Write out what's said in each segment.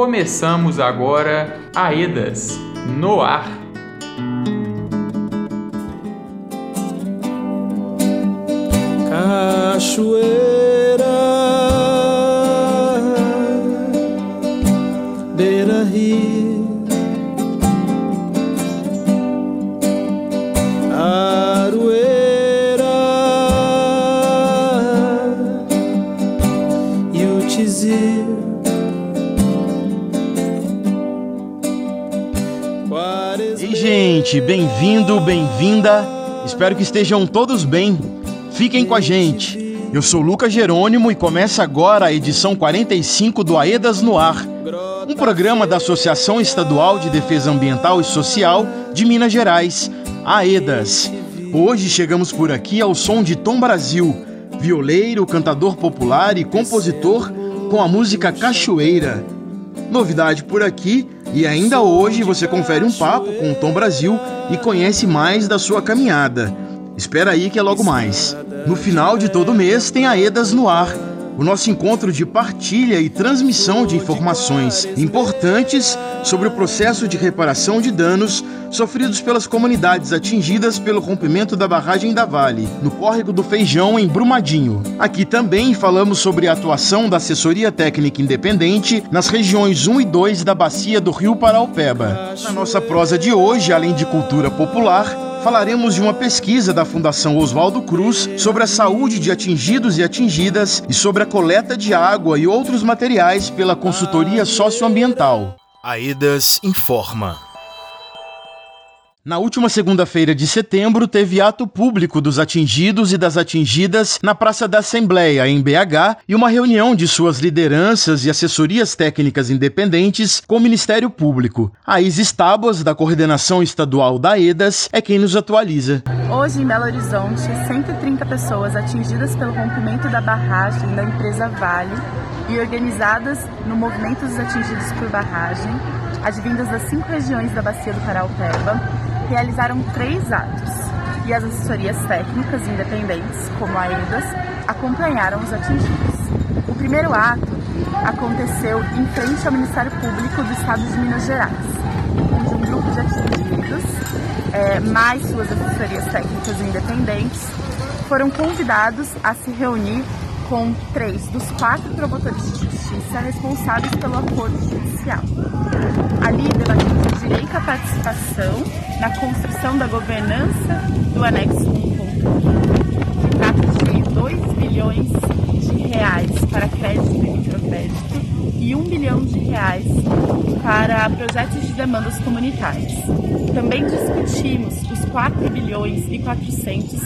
começamos agora Aedas no ar. Cachoeira, bem-vindo, bem-vinda. Espero que estejam todos bem. Fiquem com a gente. Eu sou Lucas Jerônimo e começa agora a edição 45 do Aedas no Ar, um programa da Associação Estadual de Defesa Ambiental e Social de Minas Gerais, Aedas. Hoje chegamos por aqui ao som de Tom Brasil, violeiro, cantador popular e compositor com a música Cachoeira. Novidade por aqui e ainda hoje você confere um papo com o Tom Brasil e conhece mais da sua caminhada. Espera aí que é logo mais. No final de todo mês tem a EDAS no ar, o nosso encontro de partilha e transmissão de informações importantes sobre o processo de reparação de danos sofridos pelas comunidades atingidas pelo rompimento da barragem da Vale, no córrego do Feijão, em Brumadinho. Aqui também falamos sobre a atuação da assessoria técnica independente nas regiões 1 e 2 da bacia do Rio Paraupeba. Na nossa prosa de hoje, além de cultura popular, falaremos de uma pesquisa da Fundação Oswaldo Cruz sobre a saúde de atingidos e atingidas e sobre a coleta de água e outros materiais pela consultoria socioambiental. Aedas informa. Na última segunda-feira de setembro, teve ato público dos atingidos e das atingidas na Praça da Assembleia, em BH, e uma reunião de suas lideranças e assessorias técnicas independentes com o Ministério Público. A Isis Tábuas, da Coordenação Estadual da EDAS, é quem nos atualiza. Hoje, em Belo Horizonte, 130 pessoas atingidas pelo rompimento da barragem da empresa Vale e organizadas no movimento dos atingidos por barragem, advindas das cinco regiões da Bacia do Paraupeba, realizaram três atos e as assessorias técnicas independentes, como a EDAS, acompanharam os atingidos. O primeiro ato aconteceu em frente ao Ministério Público do Estado de Minas Gerais, onde um grupo de atingidos, é, mais suas assessorias técnicas independentes, foram convidados a se reunir com três dos quatro promotores de justiça responsáveis pelo acordo judicial. Ali debatimos o direito à participação na construção da governança do anexo 1.1, que trata de 2 bilhões de reais para crédito e microcrédito e 1 bilhão de reais para projetos de demandas comunitárias. Também discutimos os 4 bilhões e 400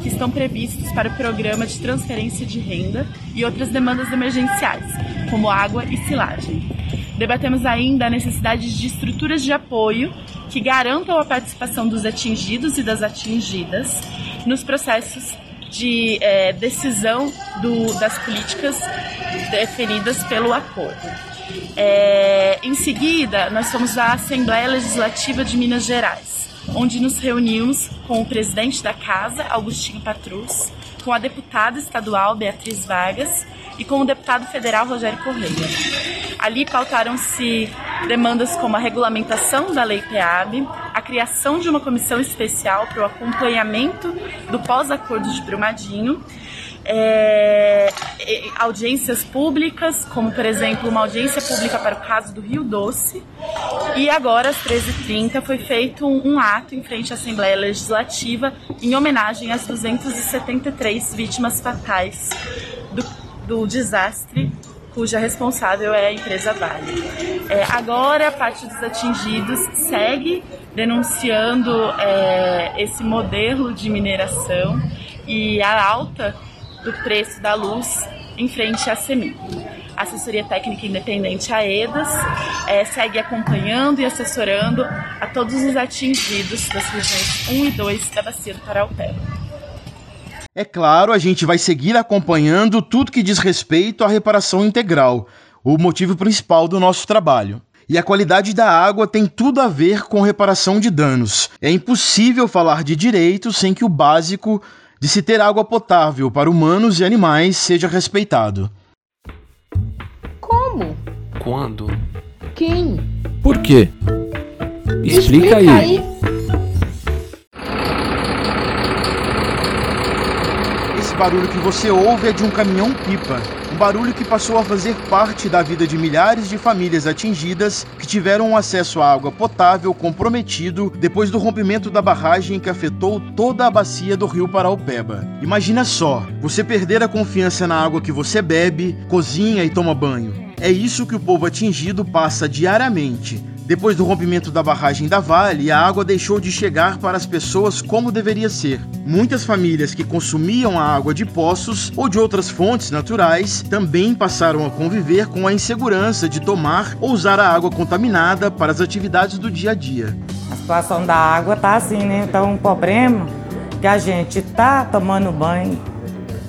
que estão previstos para o programa de transferência de renda e outras demandas emergenciais, como água e silagem. Debatemos ainda a necessidade de estruturas de apoio que garantam a participação dos atingidos e das atingidas nos processos de é, decisão do, das políticas definidas pelo acordo. É, em seguida, nós fomos à Assembleia Legislativa de Minas Gerais, onde nos reunimos com o presidente da casa, Augustinho Patrus, com a deputada estadual Beatriz Vargas e com o deputado federal Rogério Correia. Ali pautaram-se demandas como a regulamentação da Lei PEAB, a criação de uma comissão especial para o acompanhamento do pós-acordo de Brumadinho, é, audiências públicas, como por exemplo uma audiência pública para o caso do Rio Doce. E agora, às 13h30, foi feito um, um ato em frente à Assembleia Legislativa em homenagem às 273 vítimas fatais do, do desastre cuja responsável é a empresa Vale. É, agora, a parte dos atingidos segue denunciando é, esse modelo de mineração e a alta do preço da luz em frente à CEMIG. A assessoria técnica independente AEDAS é, segue acompanhando e assessorando a todos os atingidos das regiões 1 e 2 da Bacia do Paraupeba. É claro, a gente vai seguir acompanhando tudo que diz respeito à reparação integral, o motivo principal do nosso trabalho. E a qualidade da água tem tudo a ver com reparação de danos. É impossível falar de direito sem que o básico de se ter água potável para humanos e animais seja respeitado. Como? Quando? quem? Por quê? Explica, aí. aí. Esse barulho que você ouve é de um caminhão-pipa. Um barulho que passou a fazer parte da vida de milhares de famílias atingidas que tiveram um acesso à água potável comprometido depois do rompimento da barragem que afetou toda a bacia do rio Paraupeba. Imagina só, você perder a confiança na água que você bebe, cozinha e toma banho. É isso que o povo atingido passa diariamente depois do rompimento da barragem da Vale, a água deixou de chegar para as pessoas como deveria ser. Muitas famílias que consumiam a água de poços ou de outras fontes naturais também passaram a conviver com a insegurança de tomar ou usar a água contaminada para as atividades do dia a dia. A situação da água tá assim, né? Então, um problema que a gente tá tomando banho,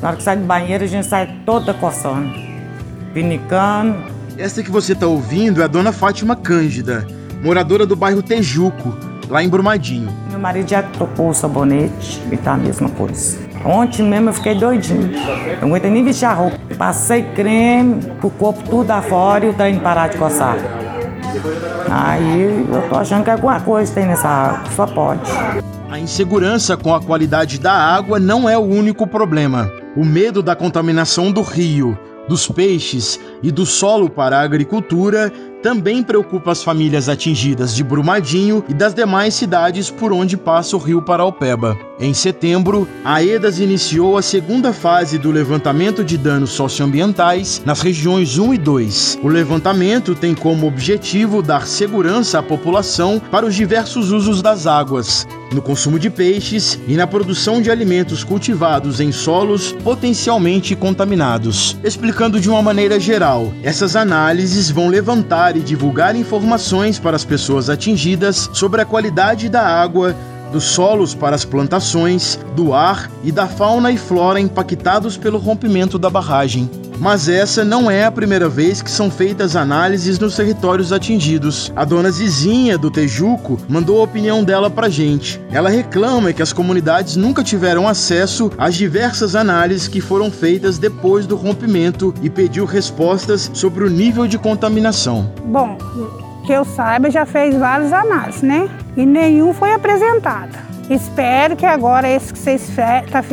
na hora que sai do banheiro a gente sai toda coçando, pinicando, esta que você está ouvindo é a dona Fátima Cândida, moradora do bairro Tejuco, lá em Brumadinho. Meu marido já trocou o sabonete e tá a mesma coisa. Ontem mesmo eu fiquei doidinho. Não aguentei nem vestir a roupa. Passei creme pro corpo tudo afora e o trem parar de coçar. Aí eu tô achando que alguma coisa tem nessa água, só pode. A insegurança com a qualidade da água não é o único problema. O medo da contaminação do rio, dos peixes e do solo para a agricultura também preocupa as famílias atingidas de Brumadinho e das demais cidades por onde passa o rio Paraupeba. Em setembro, a EDAS iniciou a segunda fase do levantamento de danos socioambientais nas regiões 1 e 2. O levantamento tem como objetivo dar segurança à população para os diversos usos das águas, no consumo de peixes e na produção de alimentos cultivados em solos potencialmente contaminados. Explicando de uma maneira geral, essas análises vão levantar e divulgar informações para as pessoas atingidas sobre a qualidade da água dos solos para as plantações, do ar e da fauna e flora impactados pelo rompimento da barragem. Mas essa não é a primeira vez que são feitas análises nos territórios atingidos. A dona Zizinha, do Tejuco, mandou a opinião dela pra gente. Ela reclama que as comunidades nunca tiveram acesso às diversas análises que foram feitas depois do rompimento e pediu respostas sobre o nível de contaminação. Bom, que eu saiba, já fez várias análises, né? E nenhum foi apresentado. Espero que agora esse que vocês estão tá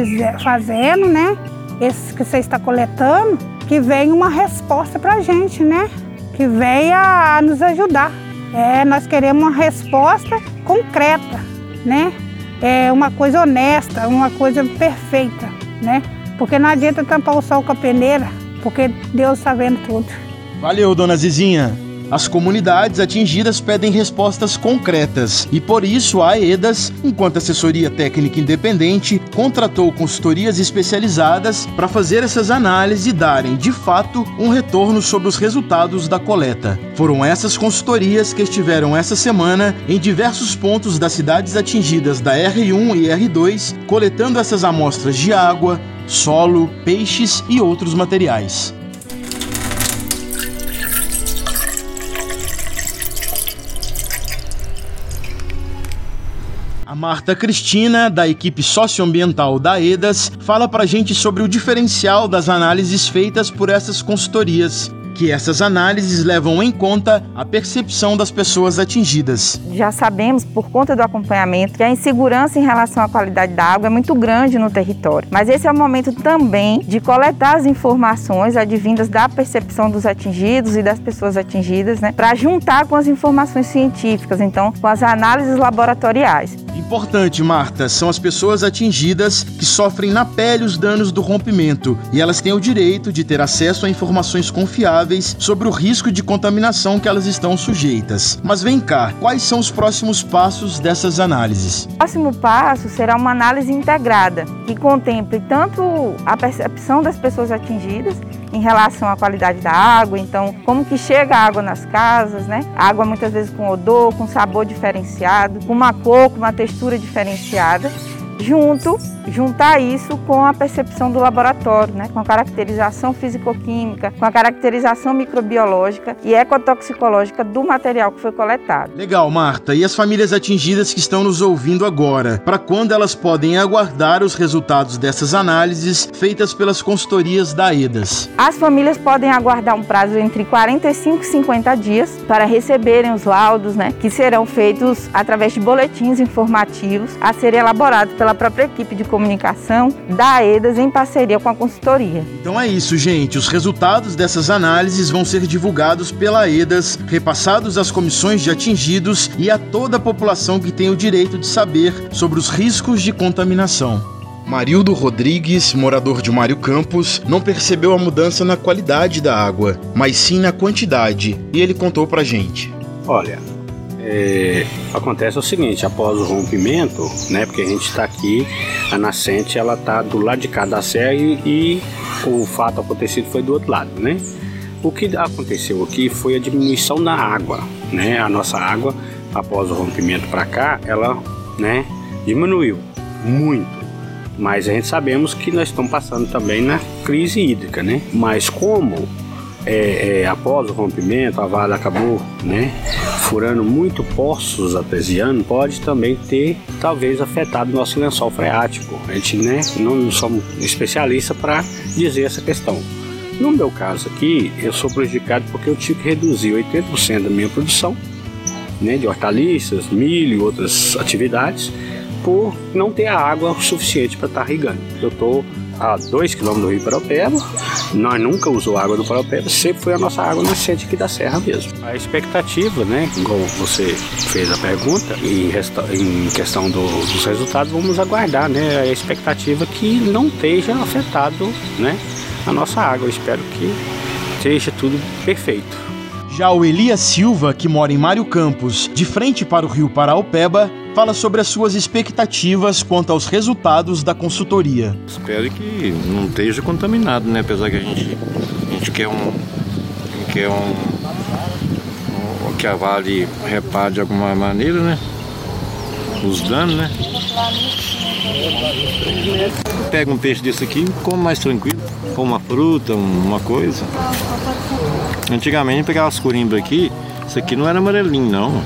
fazendo, né? Esse que você está coletando, que venha uma resposta para a gente, né? Que venha nos ajudar. É, nós queremos uma resposta concreta, né? É uma coisa honesta, uma coisa perfeita, né? Porque não adianta tampar o sol com a peneira, porque Deus está vendo tudo. Valeu, dona Zizinha. As comunidades atingidas pedem respostas concretas e por isso a AEDAS, enquanto assessoria técnica independente, contratou consultorias especializadas para fazer essas análises e darem, de fato, um retorno sobre os resultados da coleta. Foram essas consultorias que estiveram essa semana em diversos pontos das cidades atingidas da R1 e R2, coletando essas amostras de água, solo, peixes e outros materiais. Marta Cristina, da equipe socioambiental da EDAS, fala pra gente sobre o diferencial das análises feitas por essas consultorias que essas análises levam em conta a percepção das pessoas atingidas. Já sabemos, por conta do acompanhamento, que a insegurança em relação à qualidade da água é muito grande no território. Mas esse é o momento também de coletar as informações advindas da percepção dos atingidos e das pessoas atingidas, né, para juntar com as informações científicas, então com as análises laboratoriais. Importante, Marta, são as pessoas atingidas que sofrem na pele os danos do rompimento e elas têm o direito de ter acesso a informações confiáveis sobre o risco de contaminação que elas estão sujeitas. Mas vem cá, quais são os próximos passos dessas análises? O próximo passo será uma análise integrada, que contemple tanto a percepção das pessoas atingidas em relação à qualidade da água, então como que chega a água nas casas, né? água muitas vezes com odor, com sabor diferenciado, com uma cor, com uma textura diferenciada junto juntar isso com a percepção do laboratório, né? com a caracterização físico-química, com a caracterização microbiológica e ecotoxicológica do material que foi coletado. Legal, Marta. E as famílias atingidas que estão nos ouvindo agora? Para quando elas podem aguardar os resultados dessas análises feitas pelas consultorias da EDAS? As famílias podem aguardar um prazo entre 45 e 50 dias para receberem os laudos, né, que serão feitos através de boletins informativos a serem elaborados pela própria equipe de comunicação da AEDAS em parceria com a consultoria. Então é isso, gente. Os resultados dessas análises vão ser divulgados pela AEDAS, repassados às comissões de atingidos e a toda a população que tem o direito de saber sobre os riscos de contaminação. Marildo Rodrigues, morador de Mário Campos, não percebeu a mudança na qualidade da água, mas sim na quantidade, e ele contou pra gente. Olha, é, acontece o seguinte, após o rompimento, né, porque a gente está aqui, a nascente ela está do lado de cá da serra e, e, o fato acontecido foi do outro lado, né? O que aconteceu aqui foi a diminuição da água, né? A nossa água após o rompimento para cá, ela, né, diminuiu muito. Mas a gente sabemos que nós estamos passando também na crise hídrica, né? Mas como é, é, após o rompimento, a Vale acabou né, furando muito poços artesianos, pode também ter, talvez, afetado nosso lençol freático. A gente né, não somos especialistas para dizer essa questão. No meu caso aqui, eu sou prejudicado porque eu tive que reduzir 80% da minha produção né, de hortaliças, milho e outras atividades por não ter a água suficiente para estar tá irrigando. Eu estou a 2 km do rio Paraupeba. Nós nunca usou água do Paraupeba, sempre foi a nossa água nascente aqui da serra mesmo. A expectativa, né, como você fez a pergunta, em, em questão do, dos resultados, vamos aguardar, né, a expectativa que não esteja afetado, né, a nossa água. Eu espero que esteja tudo perfeito. Já o Elias Silva, que mora em Mário Campos, de frente para o rio Paraupeba, fala sobre as suas expectativas quanto aos resultados da consultoria. Espero que não esteja contaminado, né? Apesar que a gente, a gente quer um. quer um, um. que a Vale repare de alguma maneira, né? Os danos, né? Pega um peixe desse aqui e come mais tranquilo. Uma fruta, uma coisa. Antigamente pegava as corimbas aqui, isso aqui não era amarelinho não.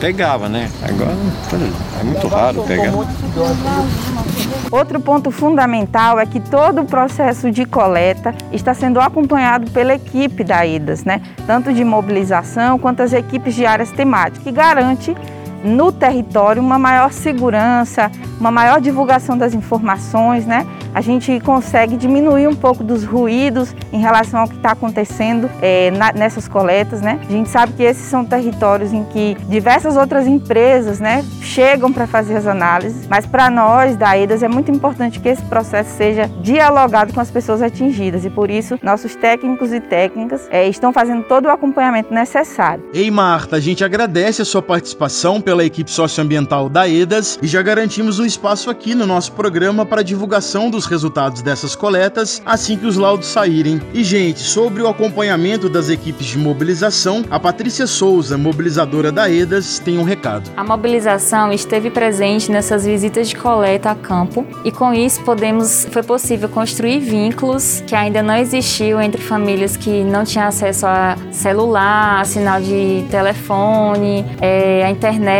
Pegava, né? Agora é muito raro pegar. Outro ponto fundamental é que todo o processo de coleta está sendo acompanhado pela equipe da IDAS, né? tanto de mobilização quanto as equipes de áreas temáticas, que garante no território uma maior segurança, uma maior divulgação das informações, né? a gente consegue diminuir um pouco dos ruídos em relação ao que está acontecendo é, na, nessas coletas, né? A gente sabe que esses são territórios em que diversas outras empresas, né, chegam para fazer as análises, mas para nós da EDAS é muito importante que esse processo seja dialogado com as pessoas atingidas e por isso nossos técnicos e técnicas é, estão fazendo todo o acompanhamento necessário. Ei Marta, a gente agradece a sua participação pela equipe socioambiental da EDAS e já garantimos um espaço aqui no nosso programa para divulgação dos resultados dessas coletas assim que os laudos saírem. E, gente, sobre o acompanhamento das equipes de mobilização, a Patrícia Souza, mobilizadora da EDAS, tem um recado. A mobilização esteve presente nessas visitas de coleta a campo e com isso podemos, foi possível construir vínculos que ainda não existiam entre famílias que não tinham acesso a celular, a sinal de telefone, é, a internet.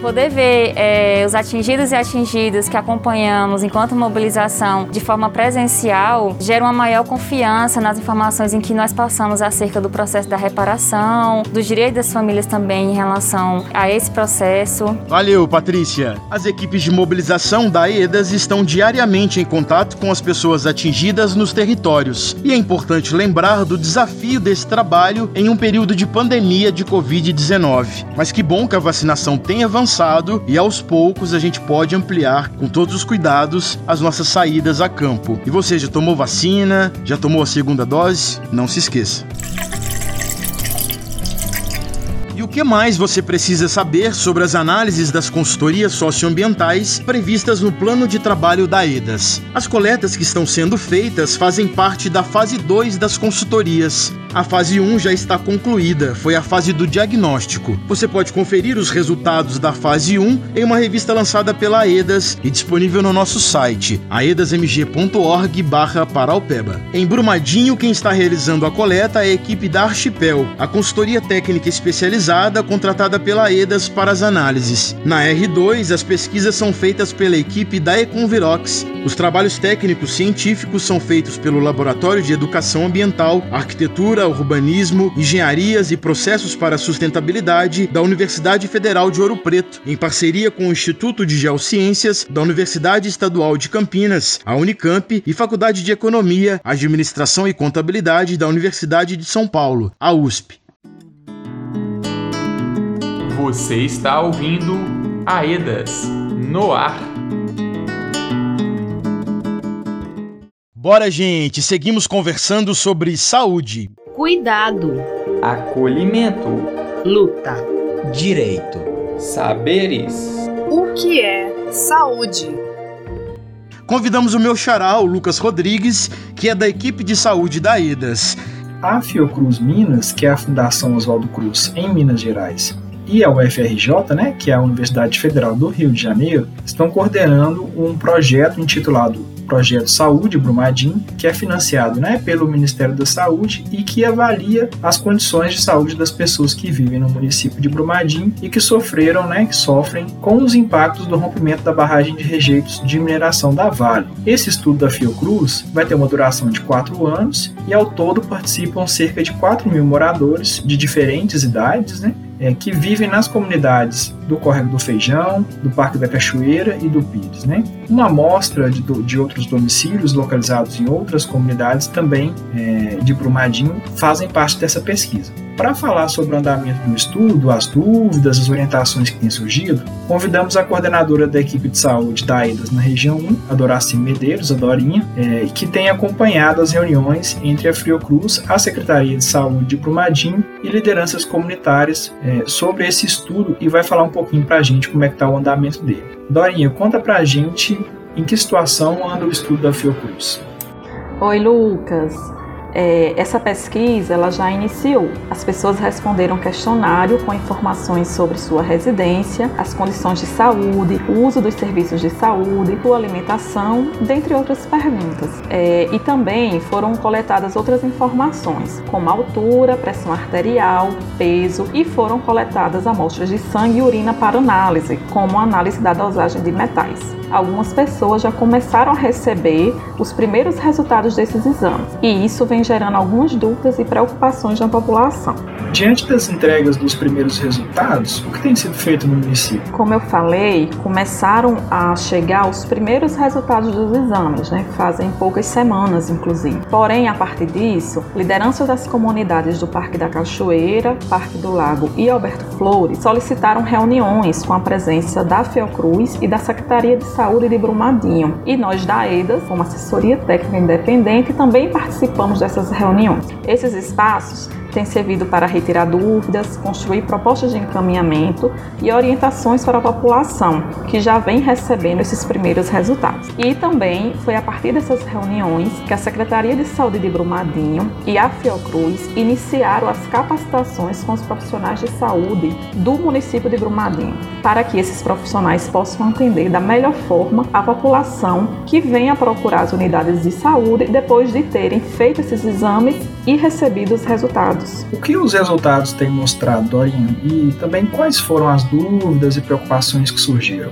Poder ver é, os atingidos e atingidas que acompanhamos enquanto mobilização de forma presencial gera uma maior confiança nas informações em que nós passamos acerca do processo da reparação, dos direitos das famílias também em relação a esse processo. Valeu, Patrícia. As equipes de mobilização da EDAS estão diariamente em contato com as pessoas atingidas nos territórios. E é importante lembrar do desafio desse trabalho em um período de pandemia de Covid-19. Mas que bom que a vacinação tem avançado e aos poucos a gente pode ampliar, com todos os cuidados, as nossas saídas a campo. E você já tomou vacina? Já tomou a segunda dose? Não se esqueça. E o que mais você precisa saber sobre as análises das consultorias socioambientais previstas no plano de trabalho da EDAS? As coletas que estão sendo feitas fazem parte da fase 2 das consultorias. A fase 1 já está concluída, foi a fase do diagnóstico. Você pode conferir os resultados da fase 1 em uma revista lançada pela AEDAS e disponível no nosso site, aedasmg.org/paraupeba. Em Brumadinho, quem está realizando a coleta é a equipe da Archipel, a consultoria técnica especializada contratada pela AEDAS para as análises. Na R2, as pesquisas são feitas pela equipe da Econvirox. Os trabalhos técnicos científicos são feitos pelo Laboratório de Educação Ambiental, Arquitetura, Urbanismo, Engenharias e Processos para a Sustentabilidade da Universidade Federal de Ouro Preto, em parceria com o Instituto de Geociências da Universidade Estadual de Campinas, a Unicamp e Faculdade de Economia, Administração e Contabilidade da Universidade de São Paulo, a USP. Você está ouvindo Aedas no ar. Bora, gente, seguimos conversando sobre saúde. Cuidado. Acolhimento. Luta. Direito. Saberes. O que é saúde? Convidamos o meu xará, o Lucas Rodrigues, que é da equipe de saúde da EDAS. A Fiocruz Minas, que é a Fundação Oswaldo Cruz em Minas Gerais, e a UFRJ, né, que é a Universidade Federal do Rio de Janeiro, estão coordenando um projeto intitulado Projeto Saúde Brumadinho, que é financiado né, pelo Ministério da Saúde e que avalia as condições de saúde das pessoas que vivem no município de Brumadinho e que sofreram, né, que sofrem com os impactos do rompimento da barragem de rejeitos de mineração da Vale. Esse estudo da Fiocruz vai ter uma duração de quatro anos e ao todo participam cerca de 4 mil moradores de diferentes idades, né, é, que vivem nas comunidades do Córrego do Feijão, do Parque da Cachoeira e do Pires. Né? Uma amostra de, de outros domicílios localizados em outras comunidades também é, de Brumadinho fazem parte dessa pesquisa. Para falar sobre o andamento do estudo, as dúvidas, as orientações que têm surgido, convidamos a coordenadora da equipe de saúde da AIDAS na região 1, a Doraci Medeiros, a Dorinha, é, que tem acompanhado as reuniões entre a Fiocruz, a Secretaria de Saúde de Brumadinho e lideranças comunitárias é, sobre esse estudo e vai falar um pouquinho para a gente como é que está o andamento dele. Dorinha, conta para a gente em que situação anda o estudo da Fiocruz. Oi, Lucas é, essa pesquisa ela já iniciou. As pessoas responderam questionário com informações sobre sua residência, as condições de saúde, o uso dos serviços de saúde, sua alimentação, dentre outras perguntas. É, e também foram coletadas outras informações, como altura, pressão arterial, peso, e foram coletadas amostras de sangue e urina para análise, como análise da dosagem de metais. Algumas pessoas já começaram a receber os primeiros resultados desses exames, e isso vem gerando algumas dúvidas e preocupações na população. Diante das entregas dos primeiros resultados, o que tem sido feito no município? Como eu falei, começaram a chegar os primeiros resultados dos exames, né? fazem poucas semanas, inclusive. Porém, a partir disso, lideranças das comunidades do Parque da Cachoeira, Parque do Lago e Alberto Flores solicitaram reuniões com a presença da Fiocruz e da Secretaria de Saúde de Brumadinho. E nós da EDAS, como assessoria técnica independente, também participamos dessa essas reuniões. Esses espaços têm servido para retirar dúvidas, construir propostas de encaminhamento e orientações para a população, que já vem recebendo esses primeiros resultados. E também foi a partir dessas reuniões que a Secretaria de Saúde de Brumadinho e a Fiocruz iniciaram as capacitações com os profissionais de saúde do município de Brumadinho, para que esses profissionais possam atender da melhor forma a população que vem a procurar as unidades de saúde depois de terem feito esses exames e recebido os resultados. O que os resultados têm mostrado, Dorinha? E também quais foram as dúvidas e preocupações que surgiram?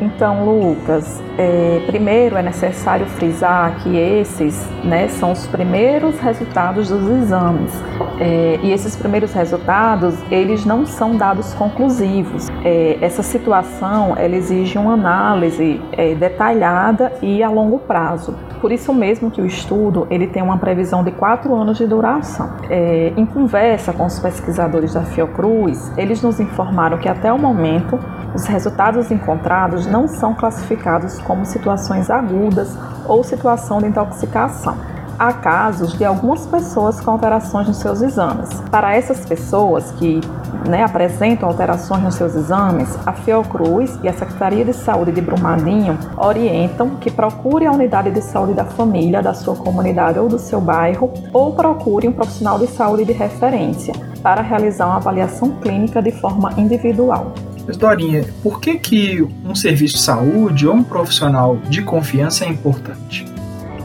Então, Lucas, é, primeiro é necessário frisar que esses né, são os primeiros resultados dos exames. É, e esses primeiros resultados, eles não são dados conclusivos. É, essa situação, ela exige uma análise é, detalhada e a longo prazo. Por isso mesmo que o estudo ele tem uma previsão de quatro anos de duração. É, em conversa com os pesquisadores da Fiocruz, eles nos informaram que até o momento os resultados encontrados não são classificados como situações agudas ou situação de intoxicação. Há casos de algumas pessoas com alterações nos seus exames. Para essas pessoas que né, apresentam alterações nos seus exames, a Fiocruz e a Secretaria de Saúde de Brumadinho orientam que procure a unidade de saúde da família, da sua comunidade ou do seu bairro, ou procure um profissional de saúde de referência para realizar uma avaliação clínica de forma individual. Mas Dorinha, por que, que um serviço de saúde ou um profissional de confiança é importante?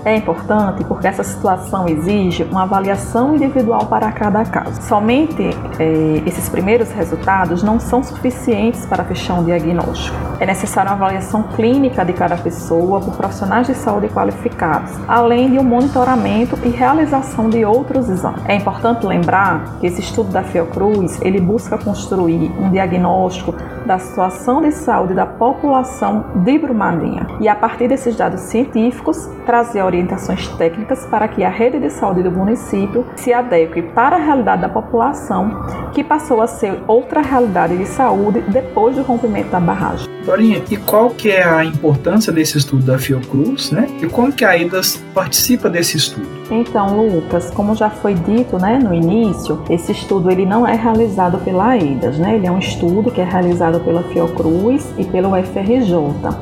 É importante porque essa situação exige uma avaliação individual para cada caso. Somente eh, esses primeiros resultados não são suficientes para fechar um diagnóstico. É necessária uma avaliação clínica de cada pessoa por profissionais de saúde qualificados, além de um monitoramento e realização de outros exames. É importante lembrar que esse estudo da Fiocruz ele busca construir um diagnóstico da situação de saúde da população de Brumadinho e a partir desses dados científicos trazer orientações técnicas para que a rede de saúde do município se adeque para a realidade da população, que passou a ser outra realidade de saúde depois do rompimento da barragem. Dorinha, e qual que é a importância desse estudo da Fiocruz, né? E como que a IDAS participa desse estudo? Então, Lucas, como já foi dito, né, no início, esse estudo ele não é realizado pela AIDAS, né? Ele é um estudo que é realizado pela Fiocruz e pelo UFRJ.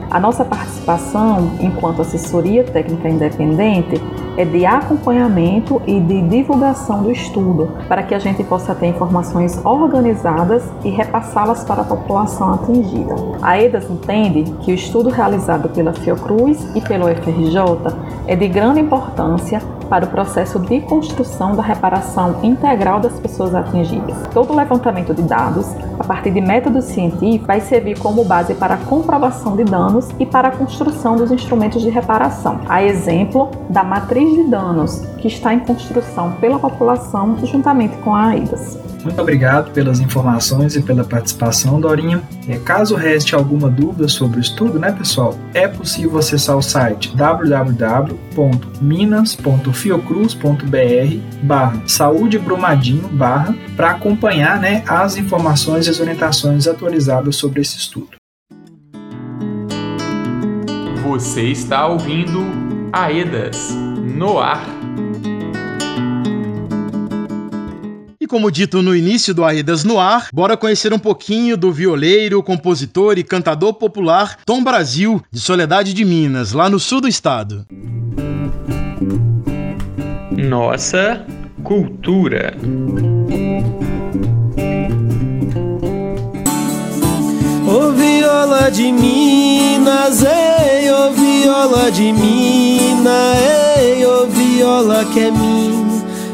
A nossa participação, enquanto assessoria técnica independente, é de acompanhamento e de divulgação do estudo, para que a gente possa ter informações organizadas e repassá-las para a população atingida. A EDAS entende que o estudo realizado pela Fiocruz e pelo FRJ é de grande importância para o processo de construção da reparação integral das pessoas atingidas. Todo levantamento de dados, a partir de métodos científicos, vai servir como base para a comprovação de danos e para a construção dos instrumentos de reparação. A exemplo da matriz de danos, que está em construção pela população juntamente com a AIDAS. Muito obrigado pelas informações e pela participação, Dorinha. E caso reste alguma dúvida sobre o estudo, né, pessoal, é possível acessar o site www.minas.fiocruz.br barra saúde brumadinho barra para acompanhar né, as informações e as orientações atualizadas sobre esse estudo. Você está ouvindo Aedas no ar. Como dito no início do Aedas no Ar, bora conhecer um pouquinho do violeiro, compositor e cantador popular Tom Brasil, de Soledade de Minas, lá no sul do estado. Nossa cultura. Ô viola de Minas, ei, ô viola de Minas, ei, ô viola que é minha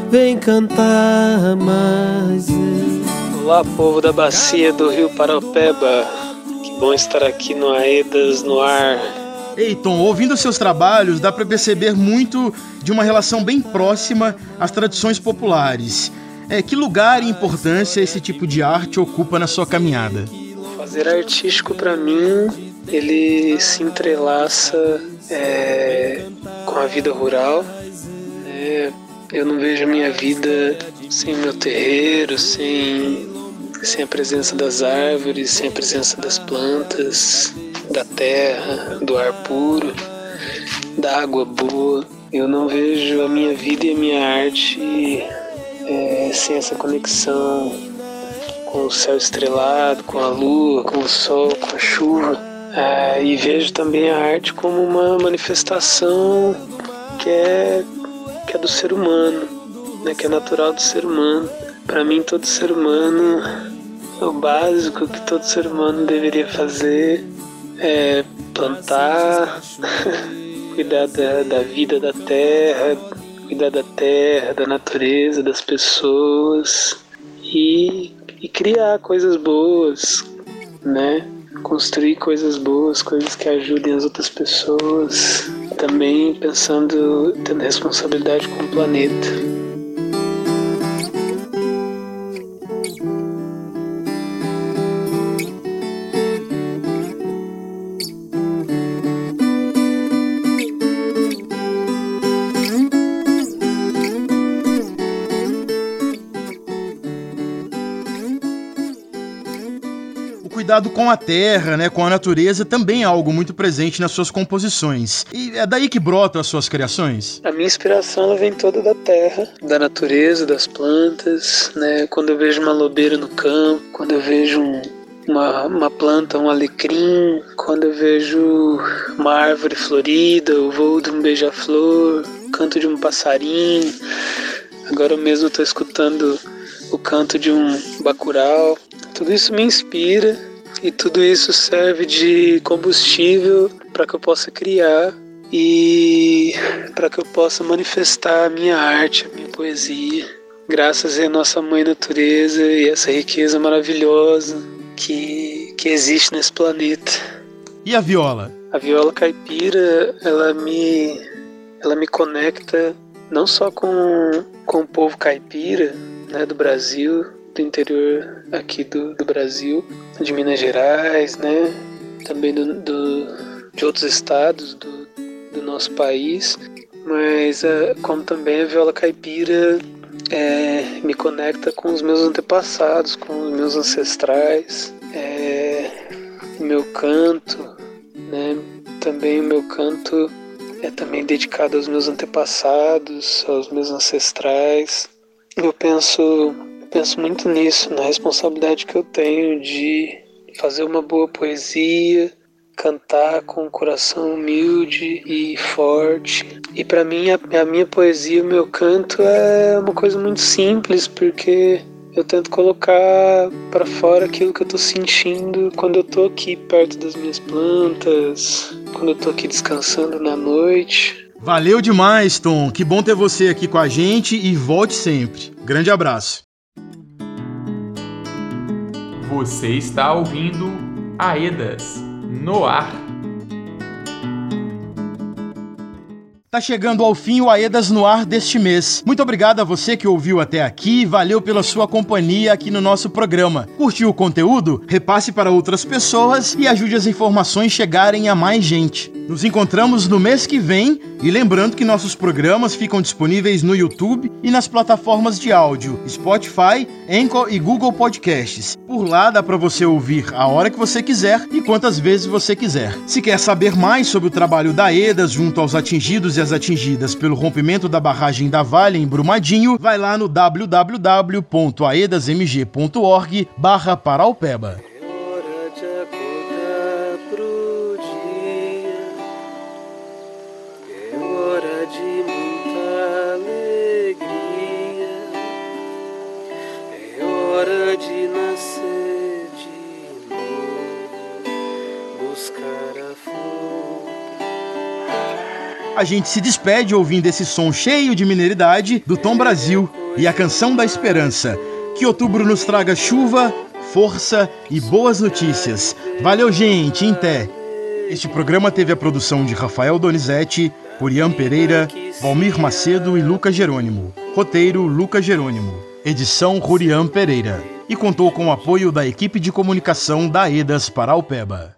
vem cantar mais. Olá, povo da bacia do Rio Paraupeba. Que bom estar aqui no Aedas no ar. Ei, Tom, ouvindo seus trabalhos, dá para perceber muito de uma relação bem próxima às tradições populares. É, que lugar e importância esse tipo de arte ocupa na sua caminhada? Fazer artístico para mim, ele se entrelaça é, com a vida rural. É, eu não vejo minha vida sem meu terreiro, sem, sem a presença das árvores, sem a presença das plantas, da terra, do ar puro, da água boa. Eu não vejo a minha vida e a minha arte é, sem essa conexão com o céu estrelado, com a lua, com o sol, com a chuva. É, e vejo também a arte como uma manifestação que é que é do ser humano, né, que é natural do ser humano. Para mim, todo ser humano, o básico que todo ser humano deveria fazer é plantar, cuidar da, da vida da terra, cuidar da terra, da natureza, das pessoas e, e criar coisas boas, né? construir coisas boas, coisas que ajudem as outras pessoas, também pensando, tendo responsabilidade com o planeta. Cuidado com a terra, né, com a natureza, também é algo muito presente nas suas composições. E é daí que brotam as suas criações? A minha inspiração vem toda da terra, da natureza, das plantas, né? Quando eu vejo uma lobeira no campo, quando eu vejo um, uma, uma planta, um alecrim, quando eu vejo uma árvore florida, o voo de um beija-flor, o canto de um passarinho. Agora mesmo estou escutando o canto de um bacural. Tudo isso me inspira e tudo isso serve de combustível para que eu possa criar e para que eu possa manifestar a minha arte, a minha poesia, graças à nossa mãe natureza e essa riqueza maravilhosa que, que existe nesse planeta. E a viola? A viola caipira, ela me ela me conecta não só com, com o povo caipira, né, do Brasil, do interior aqui do, do Brasil, de Minas Gerais, né? Também do, do de outros estados do, do nosso país, mas uh, como também a viola caipira é, me conecta com os meus antepassados, com os meus ancestrais, é, meu canto, né? Também o meu canto é também dedicado aos meus antepassados, aos meus ancestrais. Eu penso penso muito nisso, na responsabilidade que eu tenho de fazer uma boa poesia, cantar com um coração humilde e forte. E para mim, a, a, minha poesia, o meu canto é uma coisa muito simples, porque eu tento colocar para fora aquilo que eu tô sentindo quando eu tô aqui perto das minhas plantas, quando eu tô aqui descansando na noite. Valeu demais, Tom. Que bom ter você aqui com a gente e volte sempre. Grande abraço. Você está ouvindo Aedas no ar. Tá chegando ao fim o Aedas no ar deste mês. Muito obrigado a você que ouviu até aqui, valeu pela sua companhia aqui no nosso programa. Curtiu o conteúdo? Repasse para outras pessoas e ajude as informações chegarem a mais gente. Nos encontramos no mês que vem e lembrando que nossos programas ficam disponíveis no YouTube e nas plataformas de áudio Spotify, Anchor e Google Podcasts. Por lá dá para você ouvir a hora que você quiser e quantas vezes você quiser. Se quer saber mais sobre o trabalho da EDAS junto aos atingidos e as atingidas pelo rompimento da barragem da Vale em Brumadinho, vai lá no www.aedasmg.org barra Paraupeba. A gente se despede ouvindo esse som cheio de mineridade do Tom Brasil e a canção da esperança. Que outubro nos traga chuva, força e boas notícias. Valeu, gente, até! Este programa teve a produção de Rafael Donizete, Purian Pereira, Valmir Macedo e Lucas Jerônimo. Roteiro Lucas Jerônimo. Edição Rurian Pereira. E contou com o apoio da equipe de comunicação da EDAS Paraupeba.